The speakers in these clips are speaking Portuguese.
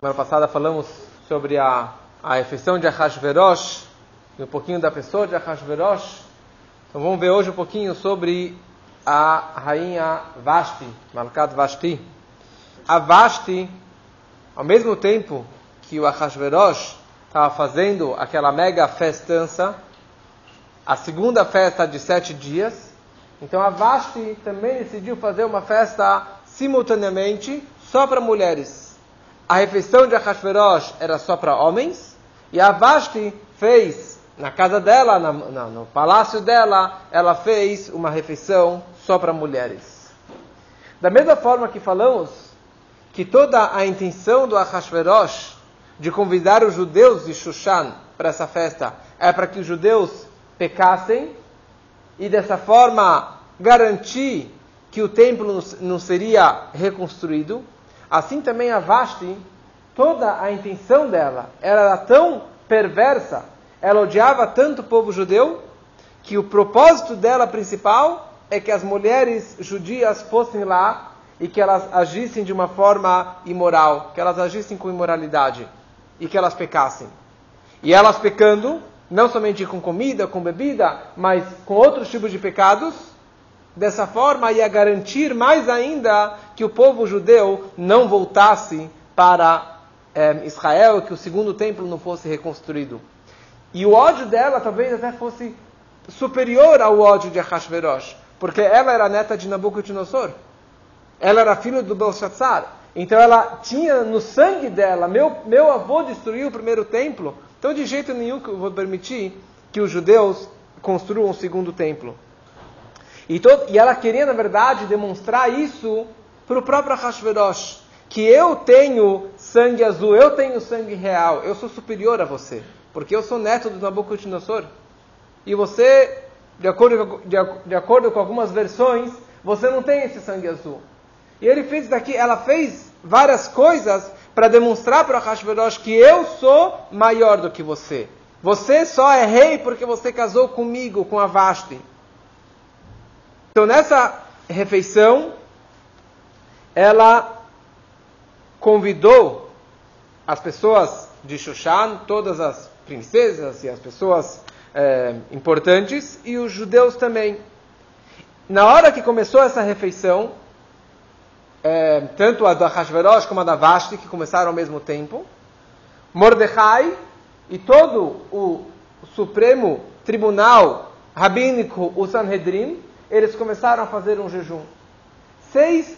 Semana passada falamos sobre a, a refeição de Ahasverosh e um pouquinho da pessoa de Ahasverosh. Então vamos ver hoje um pouquinho sobre a rainha Vashti, Malkat Vashti. A Vashti, ao mesmo tempo que o Ahasverosh estava fazendo aquela mega festança, a segunda festa de sete dias, então a Vashti também decidiu fazer uma festa simultaneamente só para mulheres a refeição de Ahasverosh era só para homens, e a Vashti fez, na casa dela, na, na, no palácio dela, ela fez uma refeição só para mulheres. Da mesma forma que falamos que toda a intenção do Ahasverosh de convidar os judeus de Shushan para essa festa é para que os judeus pecassem e dessa forma garantir que o templo não seria reconstruído. Assim também a Vashti, toda a intenção dela era tão perversa, ela odiava tanto o povo judeu, que o propósito dela principal é que as mulheres judias fossem lá e que elas agissem de uma forma imoral, que elas agissem com imoralidade e que elas pecassem. E elas pecando, não somente com comida, com bebida, mas com outros tipos de pecados, Dessa forma, ia garantir mais ainda que o povo judeu não voltasse para é, Israel, que o segundo templo não fosse reconstruído. E o ódio dela talvez até fosse superior ao ódio de Ahasverosh, porque ela era neta de Nabucodonosor. Ela era filha do Belshazzar. Então ela tinha no sangue dela, meu, meu avô destruiu o primeiro templo, então de jeito nenhum que eu vou permitir que os judeus construam o segundo templo. E, todo, e ela queria, na verdade, demonstrar isso para o próprio Hashverosh. Que eu tenho sangue azul, eu tenho sangue real, eu sou superior a você. Porque eu sou neto do Nabucodonosor. E você, de acordo, de, de acordo com algumas versões, você não tem esse sangue azul. E ele fez daqui, ela fez várias coisas para demonstrar para Hashverosh que eu sou maior do que você. Você só é rei porque você casou comigo, com a Vashti. Então, nessa refeição, ela convidou as pessoas de Shushan, todas as princesas e as pessoas é, importantes, e os judeus também. Na hora que começou essa refeição, é, tanto a da Hashverosh como a da Vashti, que começaram ao mesmo tempo, Mordecai e todo o Supremo Tribunal Rabínico, o Sanhedrin, eles começaram a fazer um jejum. Seis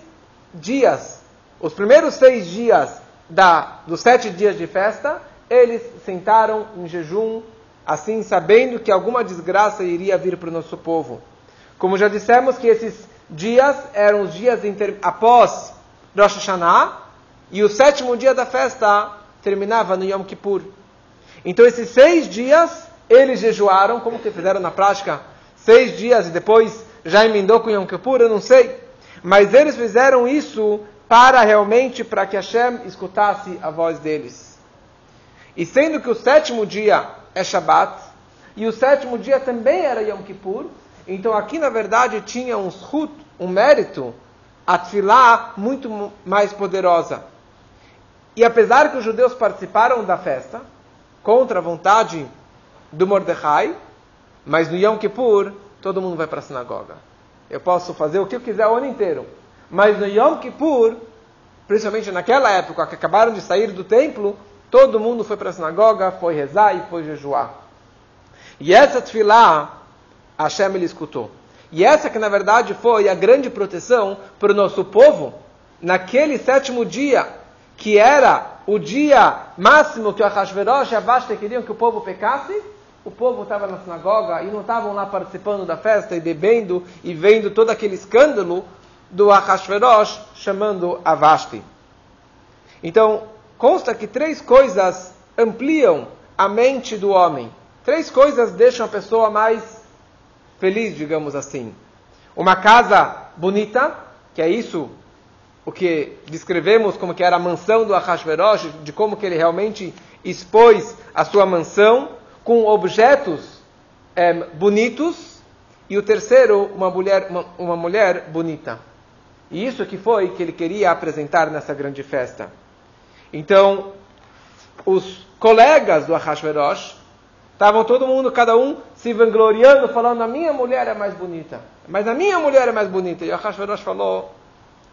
dias, os primeiros seis dias da, dos sete dias de festa, eles sentaram em jejum, assim sabendo que alguma desgraça iria vir para o nosso povo. Como já dissemos que esses dias eram os dias inter... após Rosh Hashanah, e o sétimo dia da festa terminava no Yom Kippur. Então esses seis dias eles jejuaram, como que fizeram na prática, seis dias e depois já emendou com Yom Kippur, eu não sei. Mas eles fizeram isso para realmente, para que Hashem escutasse a voz deles. E sendo que o sétimo dia é Shabat, e o sétimo dia também era Yom Kippur, então aqui na verdade tinha um shut, um mérito, a tefilá muito mais poderosa. E apesar que os judeus participaram da festa, contra a vontade do Mordecai, mas no Yom Kippur todo mundo vai para a sinagoga. Eu posso fazer o que eu quiser o ano inteiro. Mas no Yom Kippur, principalmente naquela época que acabaram de sair do templo, todo mundo foi para a sinagoga, foi rezar e foi jejuar. E essa tefilá, Hashem ele escutou. E essa que na verdade foi a grande proteção para o nosso povo, naquele sétimo dia, que era o dia máximo que o Ahasverosh e a Vashta queriam que o povo pecasse, o povo estava na sinagoga e não estavam lá participando da festa e bebendo e vendo todo aquele escândalo do Ahasverosh chamando a Vashti. Então, consta que três coisas ampliam a mente do homem. Três coisas deixam a pessoa mais feliz, digamos assim. Uma casa bonita, que é isso o que descrevemos como que era a mansão do Ahasverosh, de como que ele realmente expôs a sua mansão com objetos é, bonitos, e o terceiro, uma mulher, uma, uma mulher bonita. E isso que foi que ele queria apresentar nessa grande festa. Então, os colegas do Ahashverosh estavam todo mundo, cada um, se vangloriando, falando: a minha mulher é mais bonita. Mas a minha mulher é mais bonita. E o falou: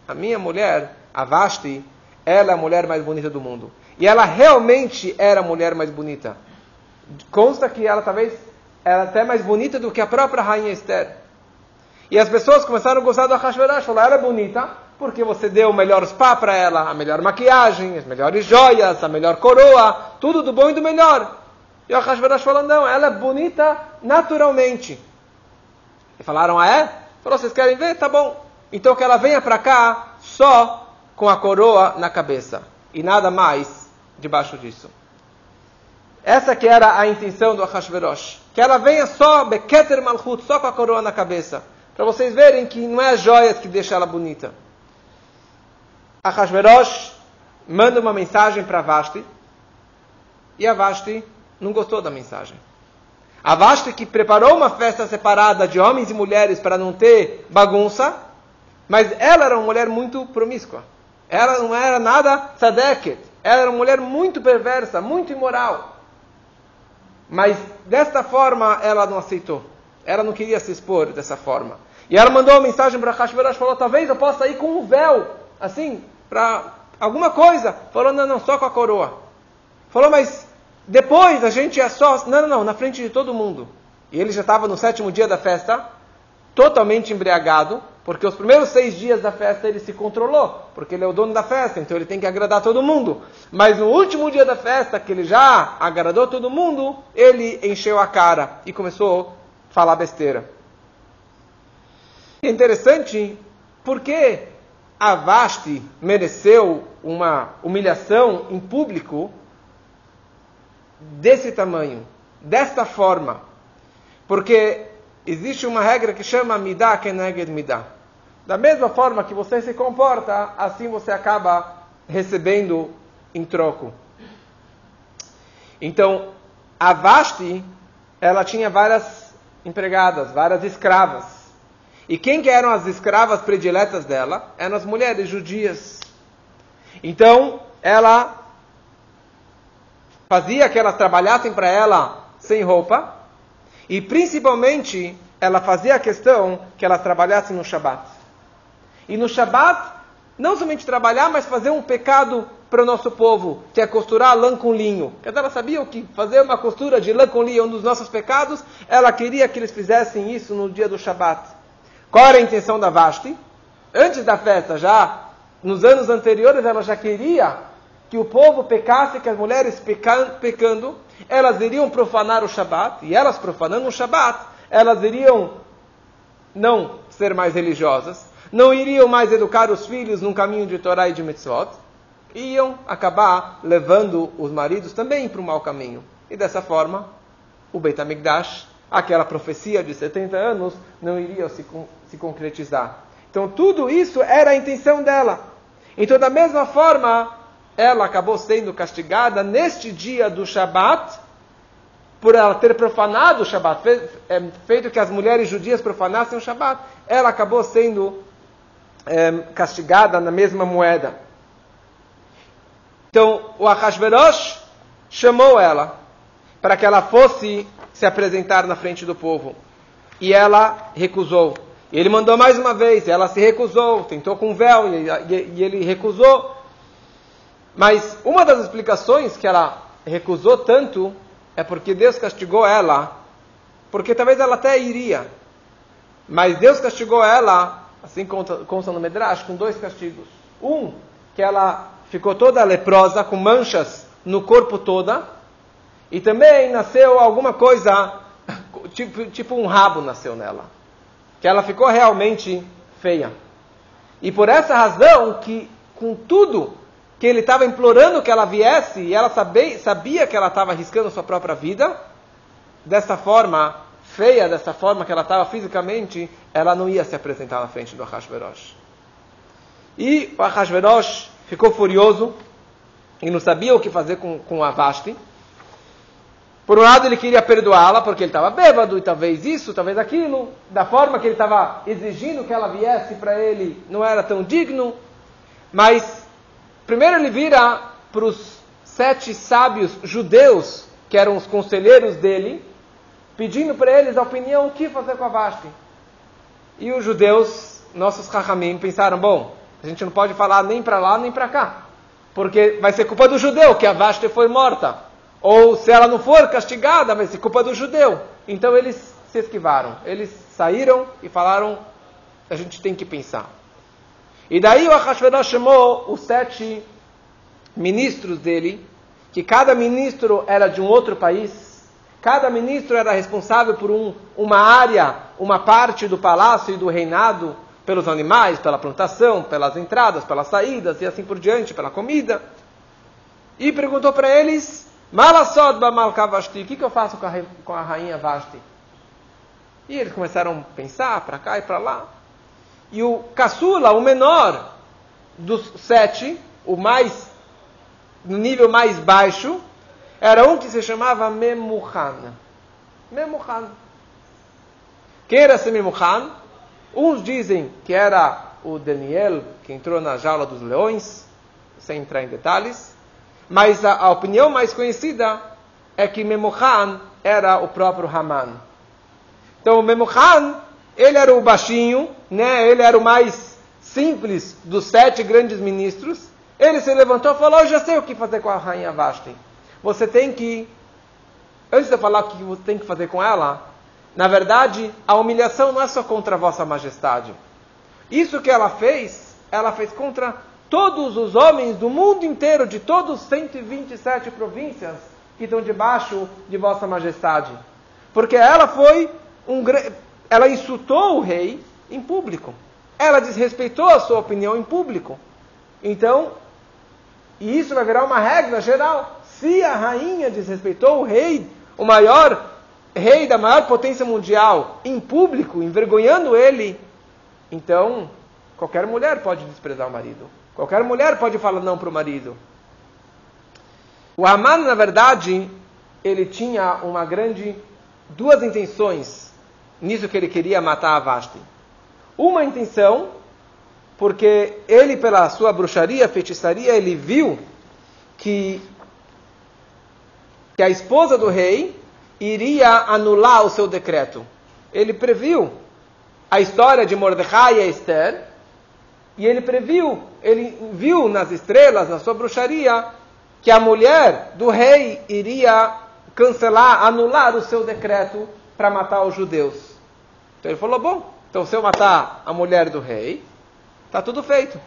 a minha mulher, a Vashti, ela é a mulher mais bonita do mundo. E ela realmente era a mulher mais bonita. Consta que ela talvez era até mais bonita do que a própria rainha Esther. E as pessoas começaram a gostar do Ahashverosh, falaram, ela é bonita, porque você deu o melhor spa para ela, a melhor maquiagem, as melhores joias, a melhor coroa, tudo do bom e do melhor. E o Ahashverosh falou, não, ela é bonita naturalmente. E falaram, ah é? Falou, vocês querem ver? Tá bom. Então que ela venha para cá só com a coroa na cabeça. E nada mais debaixo disso. Essa que era a intenção do Ahashverosh. Que ela venha só, Beketer Malchut, só com a coroa na cabeça. Para vocês verem que não é as joias que deixam ela bonita. Ahashverosh manda uma mensagem para Vashti. E a Vashti não gostou da mensagem. A Vashti que preparou uma festa separada de homens e mulheres para não ter bagunça. Mas ela era uma mulher muito promíscua. Ela não era nada tzadeket. Ela era uma mulher muito perversa, muito imoral. Mas desta forma ela não aceitou. Ela não queria se expor dessa forma. E ela mandou uma mensagem para Hashverosh, falou, talvez eu possa ir com um véu, assim, para alguma coisa. Falou, não, não, só com a coroa. Falou, mas depois a gente é só... Não, não, não, na frente de todo mundo. E ele já estava no sétimo dia da festa, totalmente embriagado, porque os primeiros seis dias da festa ele se controlou, porque ele é o dono da festa, então ele tem que agradar todo mundo. Mas no último dia da festa, que ele já agradou todo mundo, ele encheu a cara e começou a falar besteira. É interessante porque a mereceu uma humilhação em público desse tamanho, desta forma. Porque existe uma regra que chama Midah Keneged Midah. Da mesma forma que você se comporta, assim você acaba recebendo em troco. Então, a Vasti, ela tinha várias empregadas, várias escravas. E quem que eram as escravas prediletas dela? Eram as mulheres judias. Então, ela fazia que elas trabalhassem para ela sem roupa, e principalmente ela fazia a questão que elas trabalhassem no Shabat. E no Shabat, não somente trabalhar, mas fazer um pecado para o nosso povo, que é costurar lã com linho. Ela sabia o que fazer uma costura de lã com linho é um dos nossos pecados, ela queria que eles fizessem isso no dia do Shabat. Qual era a intenção da Vashti? Antes da festa, já nos anos anteriores, ela já queria que o povo pecasse, que as mulheres pecando, elas iriam profanar o Shabat, e elas profanando o Shabat, elas iriam não ser mais religiosas, não iriam mais educar os filhos num caminho de Torá e de Mitzvot, iam acabar levando os maridos também para o mau caminho. E dessa forma, o Beit HaMikdash aquela profecia de 70 anos não iria se, se concretizar. Então, tudo isso era a intenção dela. Então, da mesma forma, ela acabou sendo castigada neste dia do Shabat, por ela ter profanado o Shabat, é, feito que as mulheres judias profanassem o Shabat, ela acabou sendo é, castigada na mesma moeda. Então, o Ahasverosh chamou ela para que ela fosse se apresentar na frente do povo. E ela recusou. Ele mandou mais uma vez, ela se recusou, tentou com véu e, e, e ele recusou. Mas uma das explicações que ela recusou tanto é porque Deus castigou ela, porque talvez ela até iria. Mas Deus castigou ela, assim consta no Medrash, com dois castigos. Um, que ela ficou toda leprosa, com manchas no corpo toda, e também nasceu alguma coisa, tipo, tipo um rabo nasceu nela. Que ela ficou realmente feia. E por essa razão que, com tudo que ele estava implorando que ela viesse, e ela sabia, sabia que ela estava arriscando sua própria vida, dessa forma feia, dessa forma que ela estava fisicamente, ela não ia se apresentar na frente do Ahashverosh. E o Ahashverosh ficou furioso e não sabia o que fazer com, com a Vashti. Por um lado, ele queria perdoá-la porque ele estava bêbado e talvez isso, talvez aquilo. Da forma que ele estava exigindo que ela viesse para ele, não era tão digno. Mas, primeiro ele vira para os sete sábios judeus, que eram os conselheiros dele, pedindo para eles a opinião o que fazer com a Vashti. E os judeus, nossos Rahamim, pensaram: bom, a gente não pode falar nem para lá nem para cá, porque vai ser culpa do judeu que a Vashti foi morta. Ou se ela não for castigada, vai ser culpa do judeu. Então eles se esquivaram. Eles saíram e falaram: a gente tem que pensar. E daí o Ahasverosh chamou os sete ministros dele, que cada ministro era de um outro país, cada ministro era responsável por um, uma área, uma parte do palácio e do reinado, pelos animais, pela plantação, pelas entradas, pelas saídas e assim por diante, pela comida. E perguntou para eles: Malasod Bamalka Vashti, o que, que eu faço com a, com a rainha Vashti? E eles começaram a pensar para cá e para lá. E o caçula, o menor dos sete, o mais, no nível mais baixo, era um que se chamava Memuhan. Memuhan. Quem era esse Memuhan? Uns dizem que era o Daniel, que entrou na jaula dos leões, sem entrar em detalhes. Mas a, a opinião mais conhecida é que Memuhan era o próprio Haman. Então, Memuhan ele era o baixinho, né? ele era o mais simples dos sete grandes ministros. Ele se levantou e falou: Eu já sei o que fazer com a rainha Vashti. Você tem que, antes de eu falar o que você tem que fazer com ela, na verdade, a humilhação não é só contra a vossa majestade. Isso que ela fez, ela fez contra todos os homens do mundo inteiro, de todos os 127 províncias que estão debaixo de vossa majestade. Porque ela foi um ela insultou o rei em público. Ela desrespeitou a sua opinião em público. Então, e isso vai virar uma regra geral. Se a rainha desrespeitou o rei, o maior rei da maior potência mundial, em público, envergonhando ele, então qualquer mulher pode desprezar o marido. Qualquer mulher pode falar não para o marido. O Haman, na verdade, ele tinha uma grande duas intenções nisso que ele queria matar a Vashti. Uma intenção, porque ele, pela sua bruxaria, feitiçaria, ele viu que, que a esposa do rei iria anular o seu decreto. Ele previu a história de Mordecai e Esther, e ele previu, ele viu nas estrelas, na sua bruxaria, que a mulher do rei iria cancelar, anular o seu decreto para matar os judeus. Então ele falou: bom, então se eu matar a mulher do rei, está tudo feito.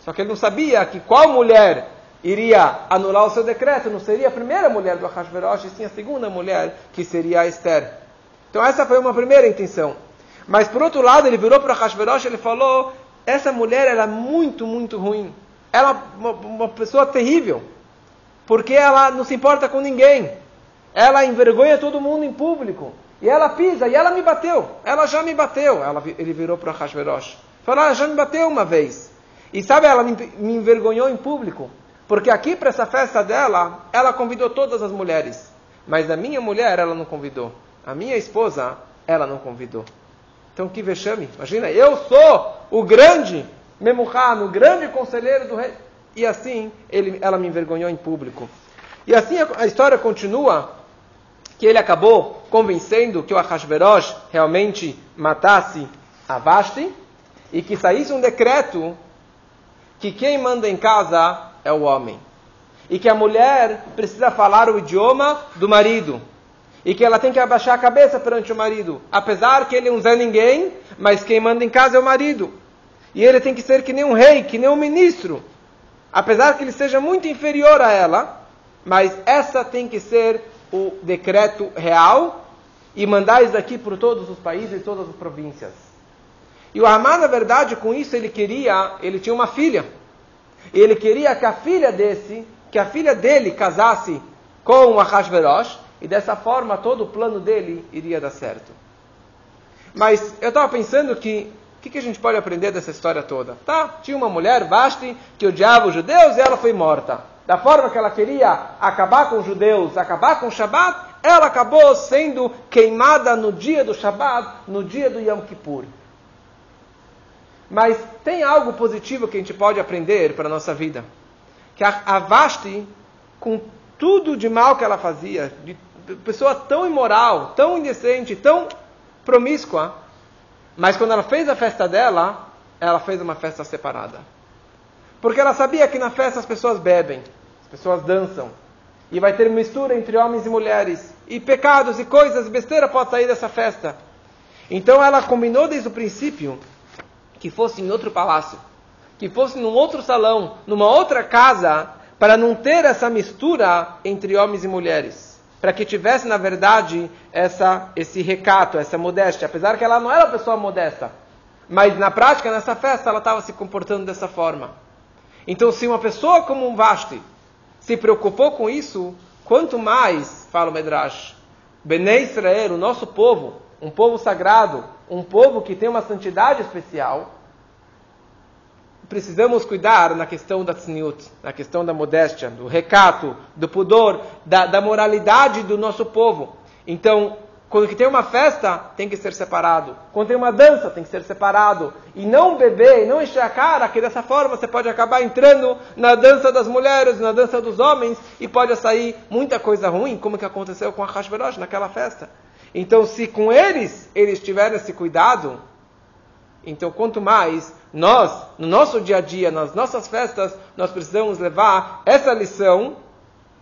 Só que ele não sabia que qual mulher iria anular o seu decreto. Não seria a primeira mulher do Ahasverosh, e sim a segunda mulher, que seria a Esther. Então essa foi uma primeira intenção. Mas por outro lado, ele virou para Ahasverosh e ele falou: essa mulher era muito, muito ruim. Ela é uma, uma pessoa terrível. Porque ela não se importa com ninguém. Ela envergonha todo mundo em público. E ela pisa, e ela me bateu. Ela já me bateu. Ela, ele virou para Hashverosh. Falou, ela já me bateu uma vez. E sabe, ela me, me envergonhou em público. Porque aqui, para essa festa dela, ela convidou todas as mulheres. Mas a minha mulher, ela não convidou. A minha esposa, ela não convidou. Então, que vexame. Imagina, eu sou o grande Memuhan, o grande conselheiro do rei. E assim, ele, ela me envergonhou em público. E assim a, a história continua que ele acabou convencendo que o Ahasverosh realmente matasse a Vashti e que saísse um decreto que quem manda em casa é o homem. E que a mulher precisa falar o idioma do marido. E que ela tem que abaixar a cabeça perante o marido. Apesar que ele não é ninguém, mas quem manda em casa é o marido. E ele tem que ser que nem um rei, que nem um ministro. Apesar que ele seja muito inferior a ela, mas essa tem que ser o decreto real e mandar isso aqui por todos os países e todas as províncias. E o Haman, na verdade, com isso ele queria, ele tinha uma filha. E ele queria que a filha desse, que a filha dele casasse com Ahasverosh, e dessa forma todo o plano dele iria dar certo. Mas eu estava pensando que o que, que, a gente pode aprender dessa história toda? Tá, tinha uma mulher, Vashti, que odiava os judeus e ela foi morta da forma que ela queria acabar com os judeus, acabar com o Shabat, ela acabou sendo queimada no dia do Shabat, no dia do Yom Kippur. Mas tem algo positivo que a gente pode aprender para a nossa vida. que a, Vashti, com tudo de mal que ela fazia, de pessoa tão imoral, tão indecente, tão promíscua, mas quando ela fez a festa dela, ela fez uma festa separada. Porque ela sabia que na festa as pessoas bebem, as pessoas dançam, e vai ter mistura entre homens e mulheres, e pecados e coisas, besteira pode sair dessa festa. Então ela combinou desde o princípio que fosse em outro palácio, que fosse num outro salão, numa outra casa, para não ter essa mistura entre homens e mulheres. Para que tivesse, na verdade, essa, esse recato, essa modéstia. Apesar que ela não era uma pessoa modesta. Mas na prática, nessa festa, ela estava se comportando dessa forma. Então, se uma pessoa como um Vashti se preocupou com isso, quanto mais, fala o Medrash, Bnei Israel, o nosso povo, um povo sagrado, um povo que tem uma santidade especial, precisamos cuidar na questão da tzniut, na questão da modéstia, do recato, do pudor, da, da moralidade do nosso povo. Então, quando tem uma festa, tem que ser separado. Quando tem uma dança, tem que ser separado. E não beber, não encher a cara, que dessa forma você pode acabar entrando na dança das mulheres, na dança dos homens, e pode sair muita coisa ruim, como que aconteceu com a Hashverosh naquela festa. Então, se com eles, eles tiverem esse cuidado, então quanto mais nós, no nosso dia a dia, nas nossas festas, nós precisamos levar essa lição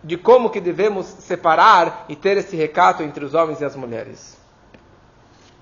de como que devemos separar e ter esse recato entre os homens e as mulheres.